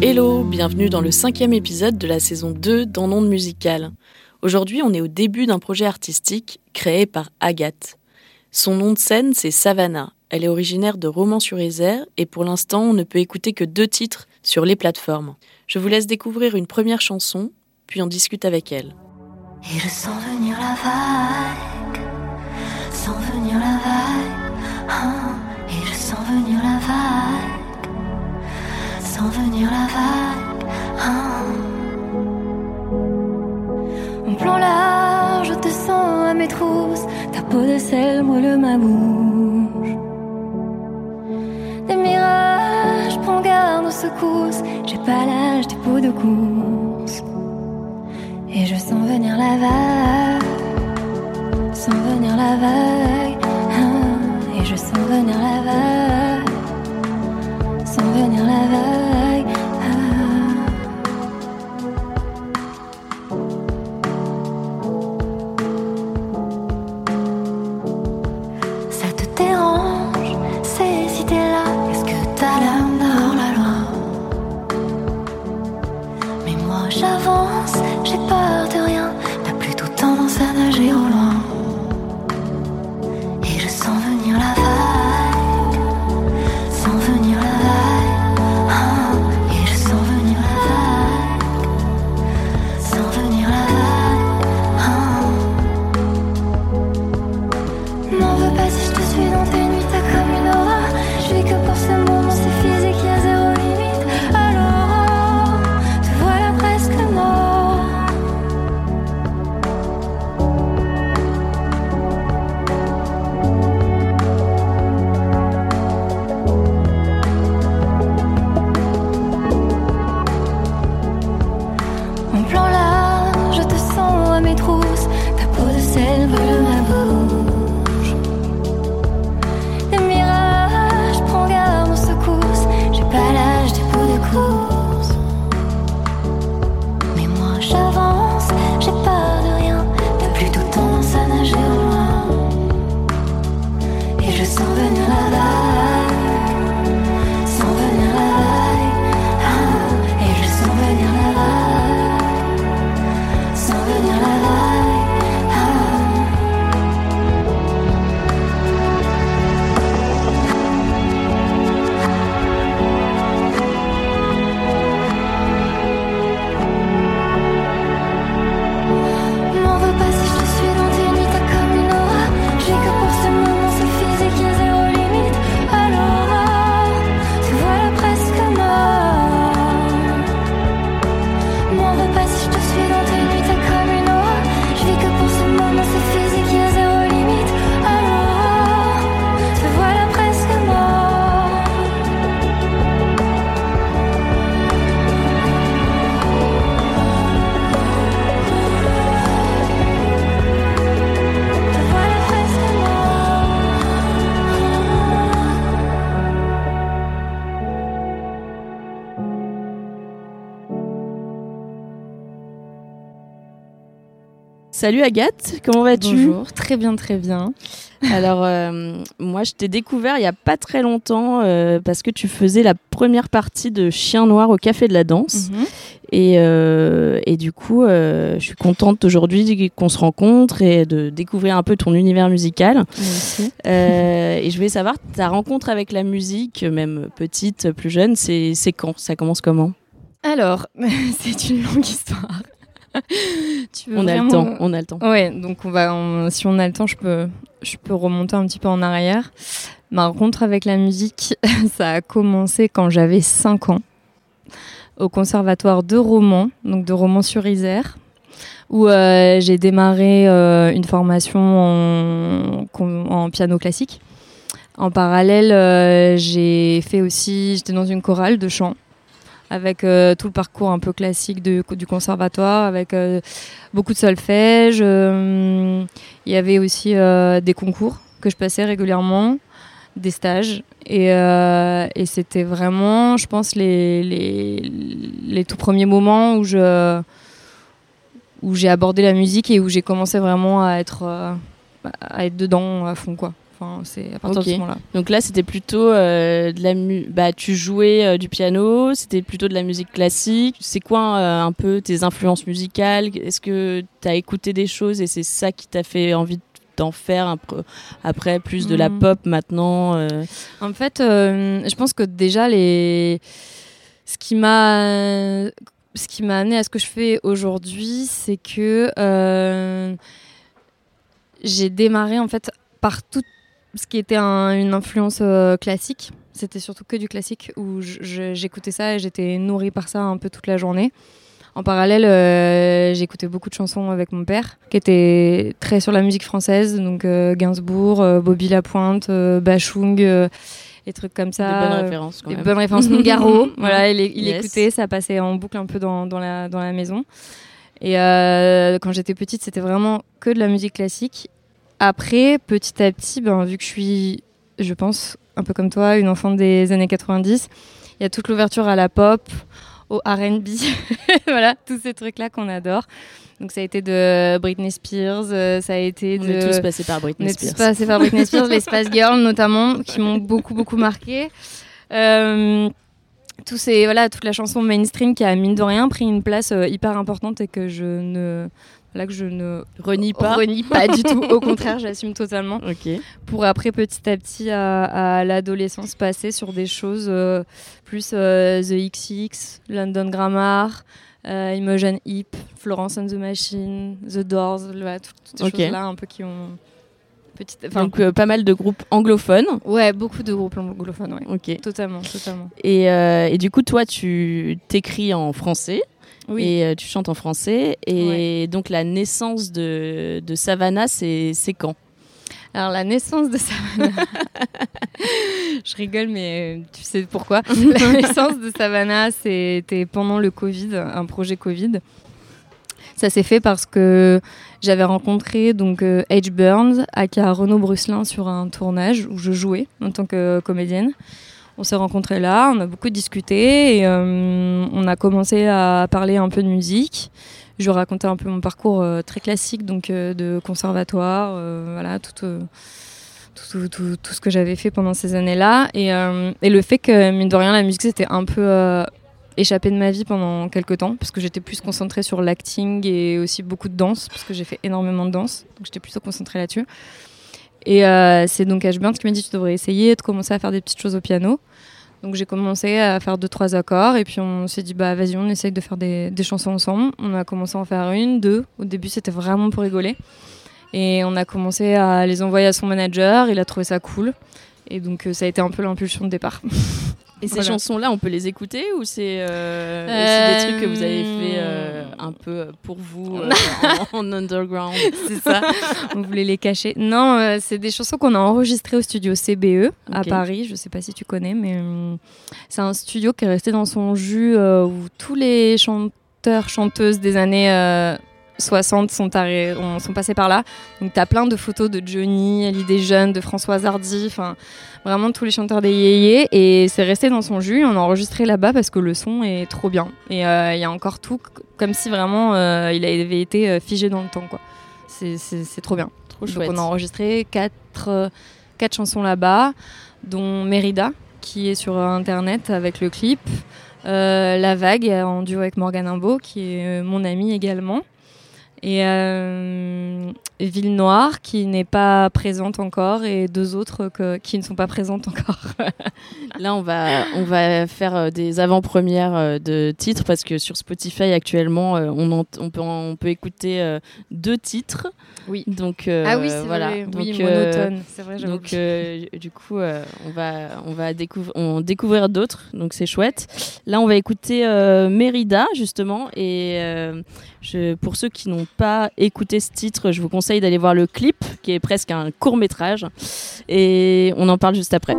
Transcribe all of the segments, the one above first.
Hello, bienvenue dans le cinquième épisode de la saison 2 dans Monde Musical. Aujourd'hui, on est au début d'un projet artistique créé par Agathe. Son nom de scène, c'est Savannah. Elle est originaire de Romans-sur-Isère et pour l'instant, on ne peut écouter que deux titres sur les plateformes. Je vous laisse découvrir une première chanson, puis on discute avec elle. Venir la vague, venir la vague, hein, sens venir la vague, sens venir la vague, hein. Mon plan large, je te sens à mes trousses, ta peau de sel moelle ma bouche. Des mirages, prends garde aux secousses, j'ai pas l'âge des pots de course. Et je sens venir la vague, sens venir la vague, sens venir la vague, sens venir la vague. Sens venir la Salut Agathe, comment vas-tu? Bonjour, très bien, très bien. Alors, euh, moi, je t'ai découvert il y a pas très longtemps euh, parce que tu faisais la première partie de Chien Noir au Café de la Danse. Mhm. Et, euh, et du coup, je suis contente aujourd'hui qu'on se rencontre et de découvrir un peu ton univers musical. Et je voulais savoir, ta rencontre avec la musique, même petite, plus jeune, c'est quand? Ça commence comment? Alors, c'est une longue histoire. Tu veux On a le temps, on a le temps. Ouais, donc on va, on- si on a le temps, je peux, je peux remonter un petit peu en arrière. Ma rencontre avec la musique, ça a commencé quand j'avais 5 ans, au conservatoire de Romans, donc de Romans-sur-Isère, où euh, j'ai démarré euh, une formation en, en piano classique. En parallèle, euh, j'ai fait aussi, j'étais dans une chorale de chant avec euh, tout le parcours un peu classique du conservatoire, avec euh, beaucoup de solfège. euh, Il y avait aussi des concours que je passais régulièrement, des stages. Et, c'était vraiment, je pense, les, les, tout premiers moments où j'ai abordé la musique et où j'ai commencé vraiment à être, à être dedans à fond. Quoi. Enfin, c'est à partir Ok. de ce moment-là. Donc là, c'était plutôt euh, de la mu- bah tu jouais euh, du piano, c'était plutôt de la musique classique. C'est quoi euh, un peu tes influences musicales? Est-ce que tu as écouté des choses et c'est ça qui t'a fait envie d'en faire après plus de la Mhm. pop maintenant En fait, je pense que déjà les ce qui m'a ce qui m'a amené à ce que je fais aujourd'hui, c'est que j'ai démarré en fait par tout ce qui était un- une influence euh, classique. C'était surtout que du classique où j'écoutais ça et j'étais nourrie par ça un peu toute la journée. En parallèle, euh, j'écoutais beaucoup de chansons avec mon père, qui était très sur la musique française, donc euh, Gainsbourg, Bobby Lapointe, Bachung, et trucs comme ça. des bonnes références quand des même. bonnes références Nougaro. voilà, il, il Yes. écoutait, ça passait en boucle un peu dans, dans, la, dans la maison. Et quand j'étais petite, c'était vraiment que de la musique classique. Après, petit à petit, ben, vu que je suis, je pense, un peu comme toi, une enfant des années 90, il y a toute l'ouverture à la pop, au RB, voilà, tous ces trucs-là qu'on adore. Donc ça a été de Britney Spears, euh, ça a été On de... est tous passés par On Britney est tous Spears. passés par Britney Spears, les Spice Girls notamment, qui m'ont beaucoup beaucoup marqué. Euh, tous ces, voilà, toute la chanson mainstream qui a mine de rien pris une place euh, hyper importante et que je ne, voilà, que je ne Renie pas. renie pas du tout. Au contraire, j'assume totalement. Pour après petit à petit à, à l'adolescence passer sur des choses euh, plus euh, The XX, London Grammar. euh, Imogen Heap, Florence and the Machine, The Doors, voilà, toutes, toutes ces choses-là un peu qui ont Donc euh, pas mal de groupes anglophones. Ouais, beaucoup de groupes anglophones, ouais. Ok. Totalement, totalement. Et, euh, et du coup, toi, tu t'écris en français Oui. et euh, tu chantes en français. Et donc, la naissance de, de Savannah, c'est c'est quand? Alors, la naissance de Savannah. Je rigole, mais euh, tu sais pourquoi? la naissance de Savannah, c'était pendant le Covid, un projet Covid. Ça s'est fait parce que j'avais rencontré donc euh, H. Burns, aka Renaud Brusselin, sur un tournage où je jouais en tant que comédienne. On s'est rencontrés là, on a beaucoup discuté et euh, on a commencé à parler un peu de musique. Je lui ai raconté un peu mon parcours euh, très classique, donc euh, de conservatoire, voilà, tout, tout, tout, tout- ce que j'avais fait pendant ces années-là. Et, et le fait que, mine de rien, la musique, c'était un peu échappé de ma vie pendant quelques temps, parce que j'étais plus concentrée sur l'acting et aussi beaucoup de danse, parce que j'ai fait énormément de danse, donc j'étais plutôt concentrée là-dessus. Et euh, c'est donc Ash Burns qui m'a dit tu devrais essayer de commencer à faire des petites choses au piano. Donc j'ai commencé à faire deux trois accords et puis on s'est dit bah vas-y on essaye de faire des, des chansons ensemble. On a commencé à en faire une, deux. Au début c'était vraiment pour rigoler et on a commencé à les envoyer à son manager. Il a trouvé ça cool et donc euh, ça a été un peu l'impulsion de départ. Et ces Voilà. chansons-là, on peut les écouter ou c'est euh, Euh, des trucs que vous avez fait euh, un peu pour vous euh, en, en underground? C'est ça. on voulait les cacher? Non, euh, c'est des chansons qu'on a enregistrées au studio CBE à. Paris. Je sais pas si tu connais, mais euh, c'est un studio qui est resté dans son jus euh, où tous les chanteurs, chanteuses des années euh, 60 sont, passés par là. Donc, tu as plein de photos de Johnny, Hallyday Jeune, de Françoise Hardy, enfin, vraiment tous les chanteurs des yéyés. Et c'est resté dans son jus. On a enregistré là-bas parce que le son est trop bien. Et euh, il y a encore tout, comme si vraiment euh, il avait été euh, figé dans le temps, quoi. C'est- trop bien. Trop Donc chouette. on a enregistré quatre, euh, quatre chansons là-bas, dont Mérida, qui est sur internet avec le clip. Euh, La Vague, en duo avec Morgan Imbo, qui est euh, mon ami également. Et euh, Ville Noire, qui n'est pas présente encore, et deux autres que- qui ne sont pas présentes encore. Là, on va, on va faire euh, des avant-premières euh, de titres parce que sur Spotify actuellement, euh, on, peut, on peut écouter deux titres. Oui. Donc, euh, ah oui, c'est voilà. vrai. Donc, oui, euh, vrai, Donc, du coup, on va, on va découvrir, on découvrir d'autres. Donc, c'est chouette. Là, on va écouter Mérida, justement. Et je, pour ceux qui n'ont pas écouté ce titre, je vous conseille d'aller voir le clip, qui est presque un court métrage. Et on en parle juste après.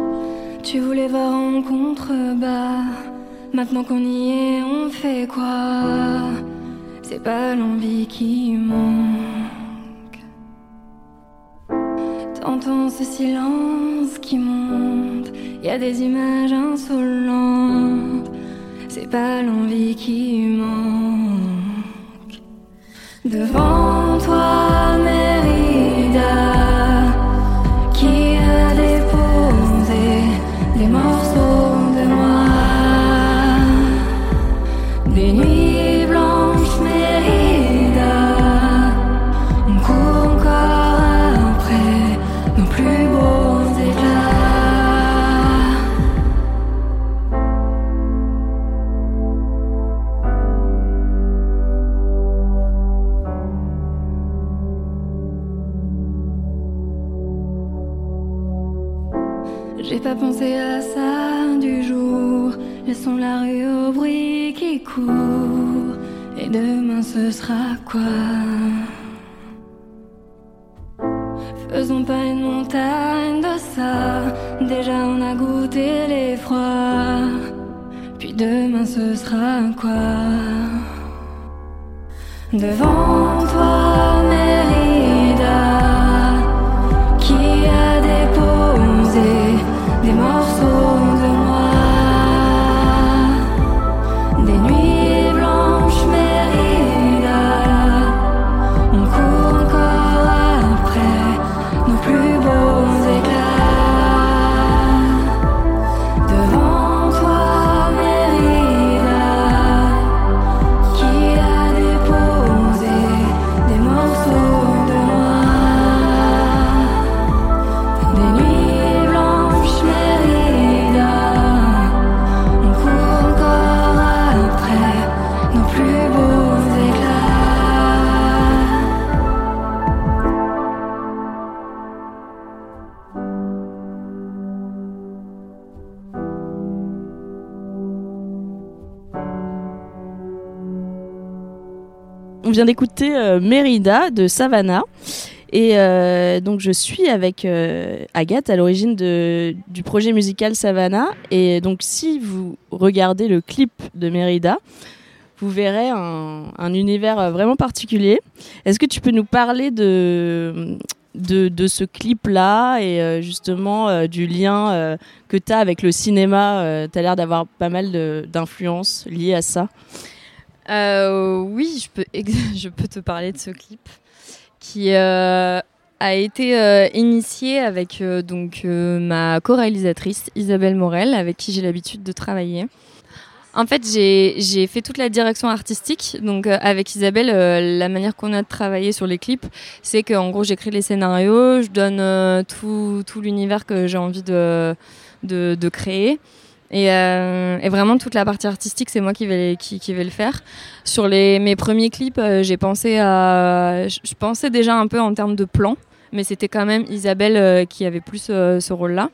Tu voulais voir en contrebas. Maintenant qu'on y est, on fait quoi? C'est pas l'envie qui manque. T'entends ce silence qui monte. Y a des images insolentes. C'est pas l'envie qui manque. Devant toi, Mérida, Rue au bruit qui court. Et demain ce sera quoi? Faisons pas une montagne de ça. Déjà on a goûté l'effroi. Puis demain ce sera quoi? Devant toi, Mérida, qui a déposé des morceaux d'écouter euh, Mérida de Savannah. Et euh, donc je suis avec euh, Agathe à l'origine du projet musical Savannah. Et donc si vous regardez le clip de Mérida, vous verrez un, un univers vraiment particulier. Est-ce que tu peux nous parler de, de, de ce clip-là et justement du lien que tu as avec le cinéma? Tu as l'air d'avoir pas mal d'influences liées à ça. Euh, oui, je peux, te parler de ce clip qui euh, a été euh, initié avec donc ma co-réalisatrice Isabelle Morel, avec qui j'ai l'habitude de travailler. En fait, j'ai fait toute la direction artistique. Donc, avec Isabelle, la manière qu'on a de travailler sur les clips, c'est qu'en gros, j'écris les scénarios, je donne tout, tout l'univers que j'ai envie de créer. Et, euh, et vraiment, toute la partie artistique, c'est moi qui vais, qui, qui le faire. Sur les, mes premiers clips, euh, j'ai pensé à. Je pensais déjà un peu en termes de plan, mais c'était quand même Isabelle euh, qui avait plus ce rôle-là.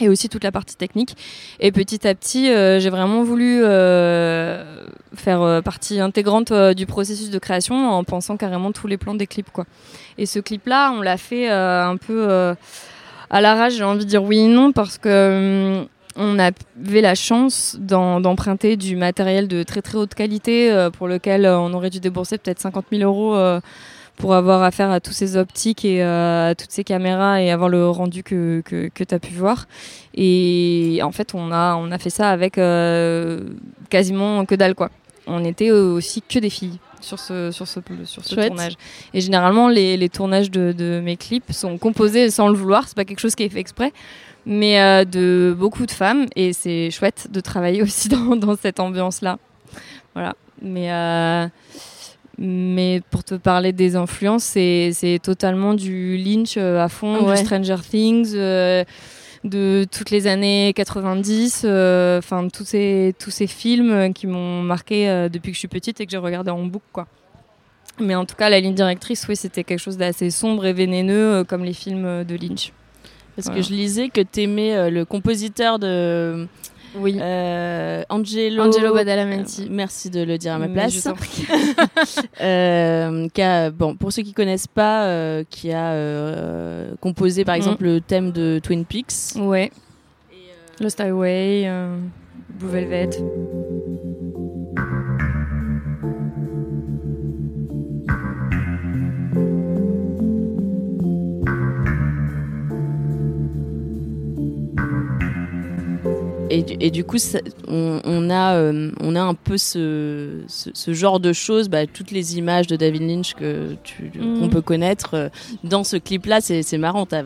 Et aussi toute la partie technique. Et petit à petit, j'ai vraiment voulu faire partie intégrante du processus de création en pensant carrément tous les plans des clips. Quoi. Et ce clip-là, on l'a fait un peu à l'arrache, j'ai envie de dire oui et non, parce que. On avait la chance d'emprunter du matériel de très très haute qualité euh, pour lequel euh, on aurait dû débourser peut-être 50 000 euros euh, pour avoir affaire à tous ces optiques et à toutes ces caméras et avoir le rendu que, que, tu as pu voir. Et en fait, on a, on a fait ça avec quasiment que dalle. quoi. On était aussi que des filles sur ce, sur ce, sur ce Chouette. tournage. Et généralement, les, les tournages de, de mes clips sont composés sans le vouloir. C'est pas quelque chose qui est fait exprès mais euh, de beaucoup de femmes et c'est chouette de travailler aussi dans, dans cette ambiance là voilà. Mais euh, mais pour te parler des influences c'est totalement du Lynch euh, à fond Ouais. du Stranger Things euh, de toutes les années 90 euh, enfin tous ces tous ces films qui m'ont marqué depuis que je suis petite et que j'ai regardé en boucle quoi. Mais en tout cas la ligne directrice oui c'était quelque chose d'assez sombre et vénéneux euh, comme les films de Lynch Parce Voilà. que je lisais que tu aimais le compositeur de oui euh, Angelo, Angelo Badalamenti. Euh, merci de le dire à ma place. je t'en prie. Euh, qui a- bon, pour ceux qui connaissent pas, euh, qui a euh, composé par Mhm. exemple le thème de Twin Peaks. Ouais. Lost Highway, euh, Blue Velvet. Et, du- et du coup, ça- on, on a, euh, on a un peu ce, ce, ce genre de choses, bah, toutes les images de David Lynch que tu, qu'on peut connaître euh, dans ce clip-là. C'est, c'est marrant. T'as,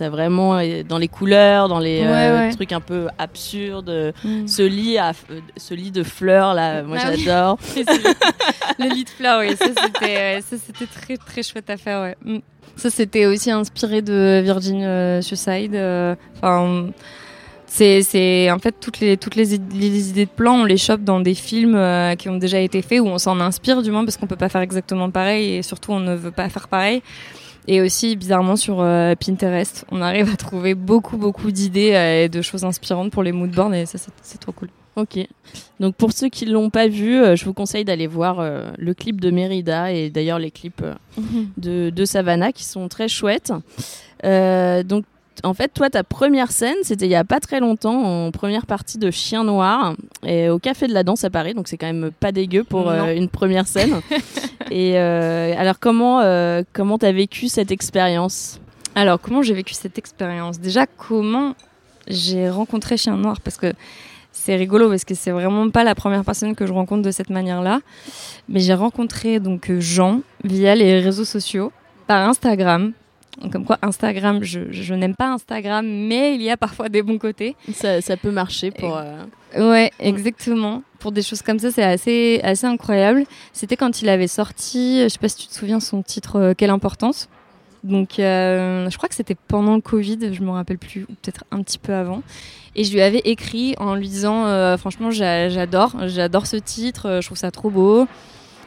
as vraiment euh, dans les couleurs, dans les Ouais, euh, ouais. trucs un peu absurdes. Mm. Ce lit, à, ce lit de fleurs là, moi Ah oui. j'adore. le lit de fleurs, oui, ça c'était, ouais, ça c'était très très chouette à faire, ouais. Mm. Ça c'était aussi inspiré de Virgin euh, Suicide. euh, Enfin, c'est, c'est en fait toutes les toutes les, id- les idées de plans, on les chope dans des films euh, qui ont déjà été faits ou on s'en inspire du moins parce qu'on peut pas faire exactement pareil et surtout on ne veut pas faire pareil. Et aussi bizarrement sur euh, Pinterest, on arrive à trouver beaucoup beaucoup d'idées euh, et de choses inspirantes pour les moodboards et ça c'est, trop cool. Ok. Donc pour ceux qui l'ont pas vu, euh, je vous conseille d'aller voir euh, le clip de Mérida et d'ailleurs les clips euh, de, de Savannah qui sont très chouettes. Donc en fait, toi, ta première scène, c'était il y a pas très longtemps, en première partie de Chien Noir, et au Café de la Danse à Paris, donc c'est quand même pas dégueu pour euh, une première scène. et euh, alors, comment euh, comment t'as vécu cette expérience? Alors, comment j'ai vécu cette expérience? Déjà, comment j'ai rencontré Chien Noir? Parce que c'est rigolo, parce que c'est vraiment pas la première personne que je rencontre de cette manière-là. Mais j'ai rencontré donc Jean via les réseaux sociaux, par Instagram. Comme quoi, Instagram, je, je n'aime pas Instagram, mais il y a parfois des bons côtés. ça, ça peut marcher pour. euh, Ouais, exactement. Pour des choses comme ça, c'est assez, assez incroyable. C'était quand il avait sorti, je sais pas si tu te souviens son titre, euh, Quelle importance. Donc, euh, je crois que c'était pendant le Covid, je me rappelle plus, ou peut-être un petit peu avant. Et je lui avais écrit en lui disant, euh, franchement, j'a- j'adore, j'adore ce titre, je trouve ça trop beau.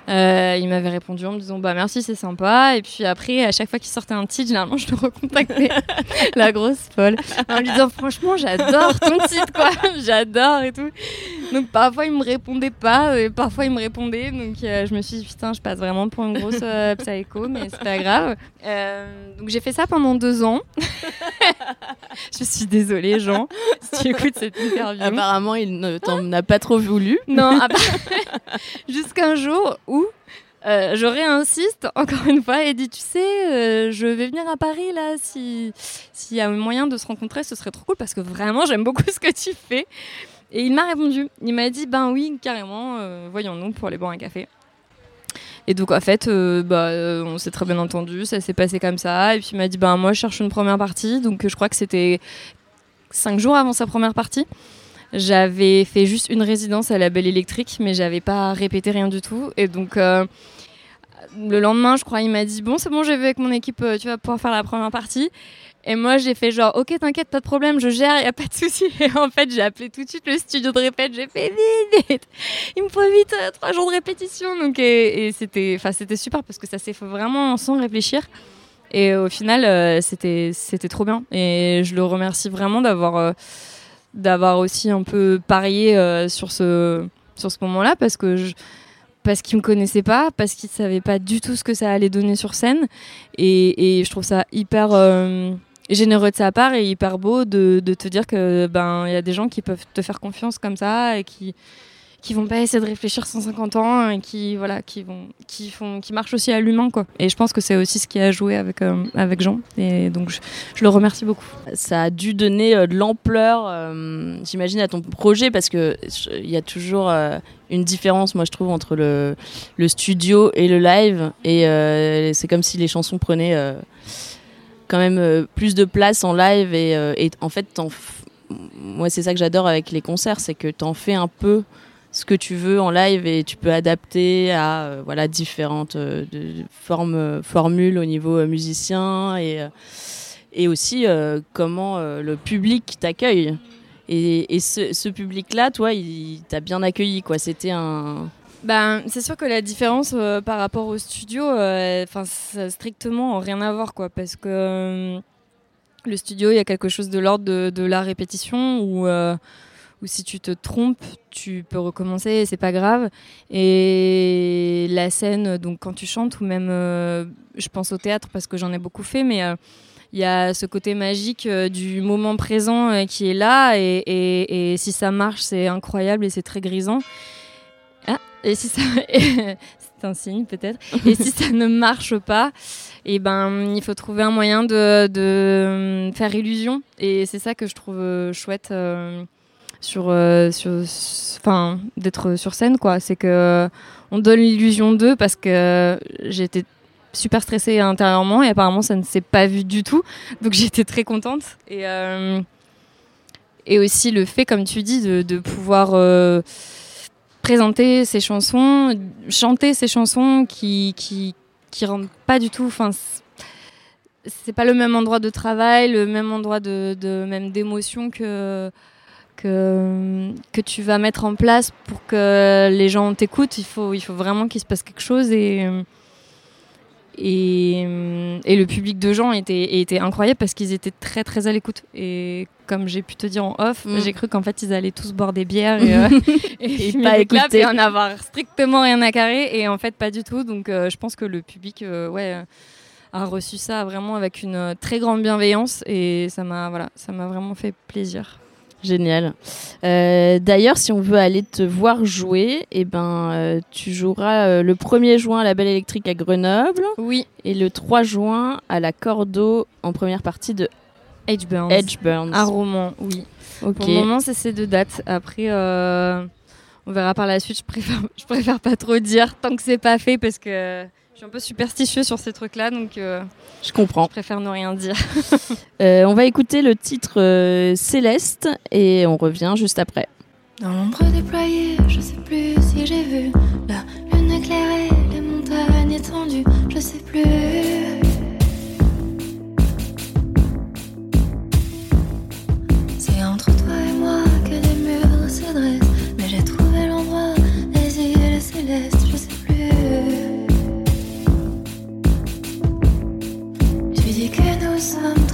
Euh, il m'avait répondu en me disant bah merci c'est sympa. Et puis après à chaque fois qu'il sortait un titre généralement je le recontactais. La grosse folle. En lui disant franchement j'adore ton titre quoi. J'adore et tout. Donc parfois il me répondait pas et parfois il me répondait. Donc euh, je me suis dit putain je passe vraiment pour une grosse euh, psycho mais c'est pas grave. Euh, donc j'ai fait ça pendant deux ans. Je suis désolée Jean si tu écoutes cette interview. Apparemment, il ne t'en a pas trop voulu. non, jusqu'un jour où euh, je réinsiste encore une fois et dit tu sais, euh, je vais venir à Paris là si s'il y a moyen de se rencontrer, ce serait trop cool parce que vraiment j'aime beaucoup ce que tu fais. Et il m'a répondu, il m'a dit ben oui carrément, euh, voyons-nous pour aller boire un café. Et donc en fait, euh, bah, on s'est très bien entendu, ça s'est passé comme ça. Et puis il m'a dit ben moi je cherche une première partie, donc je crois que c'était cinq jours avant sa première partie. J'avais fait juste une résidence à la Belle Électrique, mais j'avais pas répété rien du tout. Et donc, euh, le lendemain, je crois, il m'a dit Bon, c'est bon, j'ai vu avec mon équipe, euh, tu vas pouvoir faire la première partie. Et moi, j'ai fait genre Ok, t'inquiète, pas de problème, je gère, y a pas de souci. Et en fait, j'ai appelé tout de suite le studio de répète, j'ai fait vite. Il me faut vite euh, trois jours de répétition. Donc, et, c'était super parce que ça s'est fait vraiment sans réfléchir. Et au final, c'était trop bien. Et je le remercie vraiment d'avoir. D'avoir aussi un peu parié euh, sur ce sur ce moment-là parce que je, parce qu'il me connaissait pas, parce qu'il savait pas du tout ce que ça allait donner sur scène. Et, et je trouve ça hyper euh, généreux de sa part et hyper beau de, de te dire que ben il y a des gens qui peuvent te faire confiance comme ça et qui qui vont pas essayer de réfléchir 150 ans et qui voilà qui vont qui font qui marchent aussi à l'humain quoi et je pense que c'est aussi ce qui a joué avec euh, avec Jean et donc je, je le remercie beaucoup Ça a dû donner euh, de l'ampleur, euh, j'imagine, à ton projet parce que il y a toujours une différence, moi je trouve, entre le, le studio et le live. Et c'est comme si les chansons prenaient quand même plus de place en live. Et, et en fait, moi c'est ça que j'adore avec les concerts, c'est que t'en fais un peu ce que tu veux en live et tu peux adapter à euh, voilà différentes euh, formes euh, formules au niveau musicien et et aussi comment le public t'accueille. Et, et ce, ce public-là, toi, il t'a bien accueilli, quoi. C'était un. Ben, c'est sûr que la différence par rapport au studio, enfin, strictement rien à voir, quoi, parce que le studio, il y a quelque chose de l'ordre de, de la répétition où, où si tu te trompes, tu peux recommencer, et c'est pas grave. Et la scène, donc quand tu chantes, ou même, euh, je pense au théâtre parce que j'en ai beaucoup fait, mais euh, il y a ce côté magique euh, du moment présent qui est là, et, si ça marche, c'est incroyable et c'est très grisant. Ah, et si ça, c'est un signe peut-être. Et si ça ne marche pas, et ben il faut trouver un moyen de, faire illusion. Et c'est ça que je trouve chouette sur, euh, sur, enfin d'être sur scène quoi. C'est que on donne l'illusion d'eux parce que j'étais super stressée intérieurement et apparemment ça ne s'est pas vu du tout. Donc j'étais très contente et euh, et aussi le fait, comme tu dis, de, de pouvoir euh, présenter ses chansons, chanter ses chansons qui qui qui rendent pas du tout. Enfin, c'est pas le même endroit de travail, le même endroit de, de même d'émotion que que que tu vas mettre en place pour que les gens t'écoutent. Il faut il faut vraiment qu'il se passe quelque chose et et, et le public de gens était, était incroyable parce qu'ils étaient très très à l'écoute. Et comme j'ai pu te dire en off, Mm. j'ai cru qu'en fait ils allaient tous boire des bières et, euh, et, Et fumer pas écouter. et en avoir strictement rien à carrer. Et en fait, pas du tout. Donc euh, je pense que le public, euh, ouais. a reçu ça vraiment avec une euh, très grande bienveillance et ça m'a voilà ça m'a vraiment fait plaisir Génial. Euh, D'ailleurs, si on veut aller te voir jouer, eh ben, euh, tu joueras euh, le 1er juin à la Belle Électrique à Grenoble oui et le 3 juin à la Cordo en première partie de Edge Burns Edge Burns. à Roman oui ok. Pour le moment, c'est ces deux dates. Après, on verra par la suite. Je préfère, je préfère pas trop dire tant que c'est pas fait parce que je suis un peu superstitieux sur ces trucs-là, donc euh, Je comprends. je préfère ne rien dire. Euh, on va écouter le titre euh, Céleste et on revient juste après. Dans l'ombre déployée, je sais plus si j'ai vu la lune éclairée, les montagnes étendues, je sais plus. C'est entre toi et moi que des murs se dressent, mais j'ai trouvé l'endroit, les îles célestes, que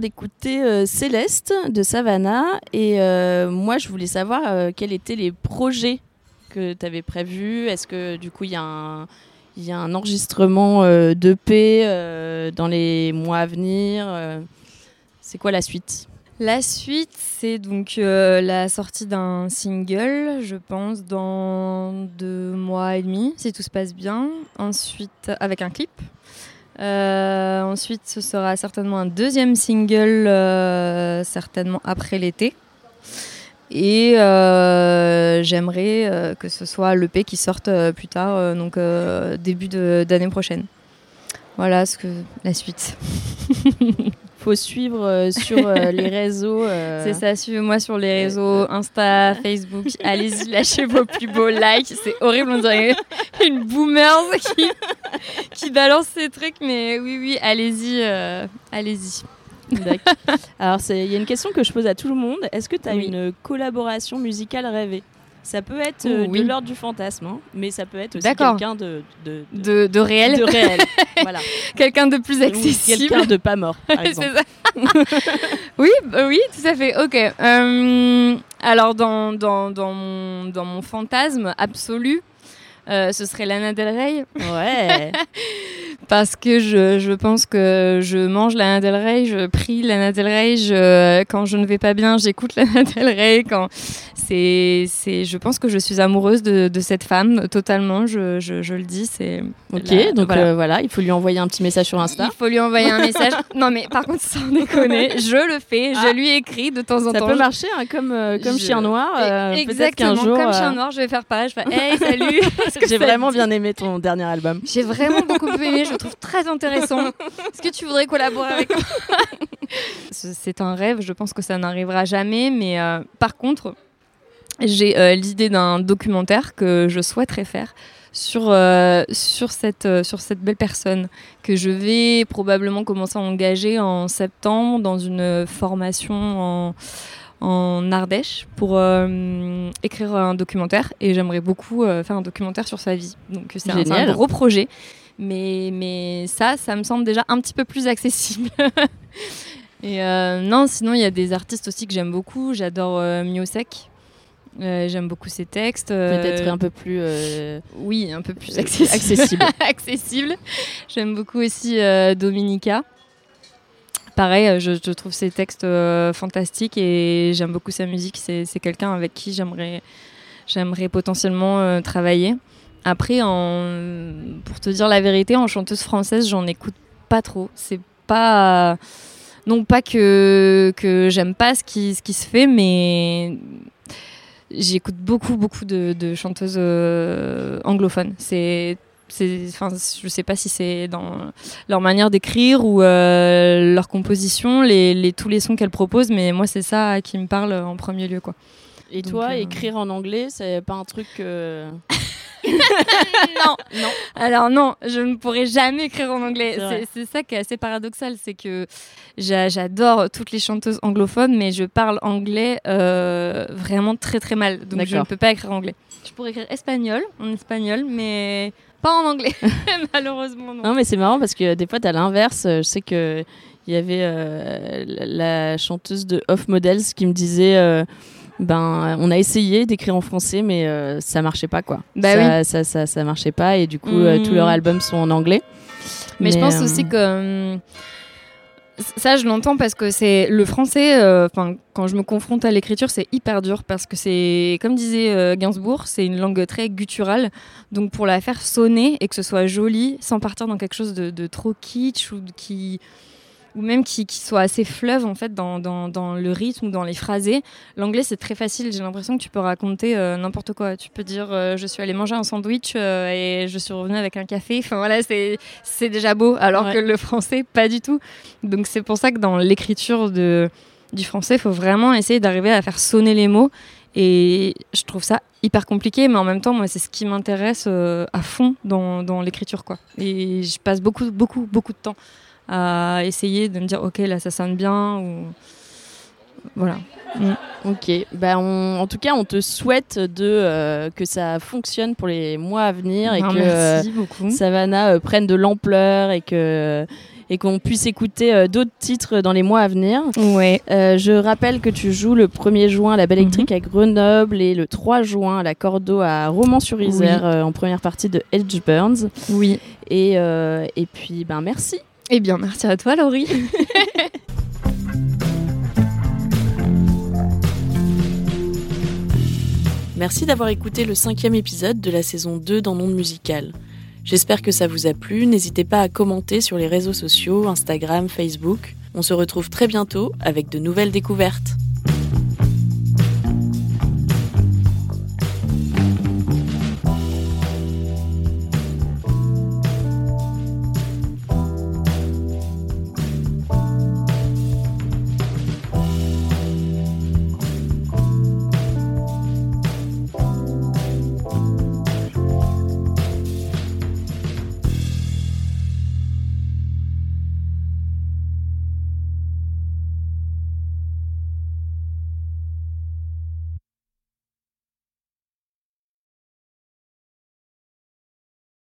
d'écouter euh, Céleste de Savannah et euh, moi je voulais savoir euh, quels étaient les projets que tu avais prévus. Est-ce que du coup il y, y a un enregistrement d'EP euh, dans les mois à venir C'est quoi la suite? La suite, c'est donc la sortie d'un single, je pense, dans deux mois et demi, si tout se passe bien. Ensuite, avec un clip. Euh, ensuite, ce sera certainement un deuxième single, euh, certainement après l'été. Et euh, j'aimerais que ce soit l'EP qui sorte plus tard, donc début d'année prochaine. Voilà ce que la suite. Faut suivre euh, sur euh, les réseaux. euh, C'est ça, suivez-moi sur les réseaux, Insta, Facebook. Allez-y, lâchez vos plus beaux likes. C'est horrible, on dirait une boomer qui, qui balance ces trucs. Mais oui, oui, allez-y, allez-y. Alors, il y a une question que je pose à tout le monde. Est-ce que tu as Oui. une collaboration musicale rêvée? Ça peut être euh, Oh, oui. de l'ordre du fantasme, hein, mais ça peut être aussi D'accord. quelqu'un de, de, de, De, de réel, de réel. voilà. quelqu'un de plus Ou accessible. Quelqu'un de pas mort, par exemple. oui, bah oui, tout à fait. Ok. Euh, alors, dans, dans, dans, mon, dans mon fantasme absolu, euh, ce serait Lana Del Rey. Ouais. Parce que je, je pense que je mange Lana Del Rey, je prie Lana Del Rey, je, quand je ne vais pas bien, j'écoute Lana Del Rey. Quand c'est, c'est, je pense que je suis amoureuse de, de cette femme totalement. Je, je, je le dis, c'est. Ok, la- donc voilà. euh, voilà, il faut lui envoyer un petit message sur Insta. Il faut lui envoyer un message. Non mais par contre, sans déconner, je le fais, je Ah. lui écris de temps en Ça temps. peut Je- marcher hein, comme, euh, comme Je- chien noir. euh, Exactement, jour. comme euh, chien noir, je vais faire pareil. Je fais Hey, salut. J'ai ça vraiment bien aimé ton dernier album. J'ai vraiment beaucoup aimé, je trouve très intéressant. Est-ce que tu voudrais collaborer avec moi C'est un rêve, je pense que ça n'arrivera jamais, mais euh, par contre, j'ai euh, l'idée d'un documentaire que je souhaiterais faire sur, euh, sur, cette, euh, sur cette belle personne que je vais probablement commencer à engager en septembre dans une formation en, en Ardèche pour euh, écrire un documentaire et j'aimerais beaucoup faire un documentaire sur sa vie. Donc c'est un gros projet, mais, mais ça, ça me semble déjà un petit peu plus accessible. et euh, non, sinon il y a des artistes aussi que j'aime beaucoup. J'adore euh, Miosek. Euh, j'aime beaucoup ses textes. euh, Peut-être un peu plus oui, un peu plus accessible. accessible. accessible. J'aime beaucoup aussi Dominica. Pareil, je, je trouve ses textes fantastiques et j'aime beaucoup sa musique. C'est quelqu'un avec qui j'aimerais potentiellement travailler. Après, en, pour te dire la vérité, en chanteuse française, j'en écoute pas trop. C'est pas non pas que que j'aime pas ce qui ce qui se fait, mais j'écoute beaucoup beaucoup de, de chanteuses euh, anglophones. C'est c'est, enfin, je sais pas si c'est dans leur manière d'écrire ou euh, leur composition, les, les- tous les sons qu'elles proposent, mais moi c'est ça qui me parle en premier lieu, quoi. Et Donc, toi, euh, écrire en anglais, c'est pas un truc. euh, non, non. Alors non, je ne pourrais jamais écrire en anglais. C'est ça qui est assez paradoxal, c'est que j'a- j'adore toutes les chanteuses anglophones, mais je parle anglais euh, vraiment très très mal. Donc je ne peux pas écrire anglais. Je pourrais écrire espagnol, en espagnol, mais pas en anglais. Malheureusement non. Non, mais c'est marrant parce que des fois, t'as l'inverse. Je sais que il y avait euh, la la chanteuse de Off Models qui me disait. euh, ben, on a essayé d'écrire en français, mais euh, ça marchait pas, quoi. Bah ça, ça, ça, ça marchait pas, et du coup, euh, tous leurs albums sont en anglais. Mais, je pense euh, aussi que hum, ça, je l'entends parce que c'est le français. euh, Enfin, quand je me confronte à l'écriture, c'est hyper dur parce que c'est, comme disait euh, Gainsbourg, c'est une langue très gutturale. Donc pour la faire sonner et que ce soit joli, sans partir dans quelque chose de, de trop kitsch ou de- qui ou même qui, qui soit assez fleuve en fait dans, dans, dans le rythme ou dans les phrasés. L'anglais c'est très facile. J'ai l'impression que tu peux raconter euh, n'importe quoi. Tu peux dire euh, je suis allée manger un sandwich euh, et je suis revenue avec un café. Enfin voilà, c'est c'est déjà beau. Alors Ouais. que le français pas du tout. Donc c'est pour ça que dans l'écriture de du français, il faut vraiment essayer d'arriver à faire sonner les mots. Et je trouve ça hyper compliqué, mais en même temps, moi, c'est ce qui m'intéresse à fond dans, dans l'écriture, quoi. Et je passe beaucoup, beaucoup, beaucoup de temps à essayer de me dire, ok, là, ça sonne bien, ou voilà. Ok, bah on- en tout cas, on te souhaite de, euh, que ça fonctionne pour les mois à venir et que euh. Savannah euh, prenne de l'ampleur et que et qu'on puisse écouter d'autres titres dans les mois à venir. Ouais. Je rappelle que tu joues le 1er juin à la Belle Mhm. Électrique à Grenoble et le 3 juin à la Cordo à Romans-sur-Isère Oui. en première partie de Edge Burns. Oui. Et, et puis, ben merci. Eh bien, merci à toi, Laurie. Merci d'avoir écouté le cinquième épisode de la saison 2 dans Monde Musical. J'espère que ça vous a plu. N'hésitez pas à commenter sur les réseaux sociaux, Instagram, Facebook. On se retrouve très bientôt avec de nouvelles découvertes.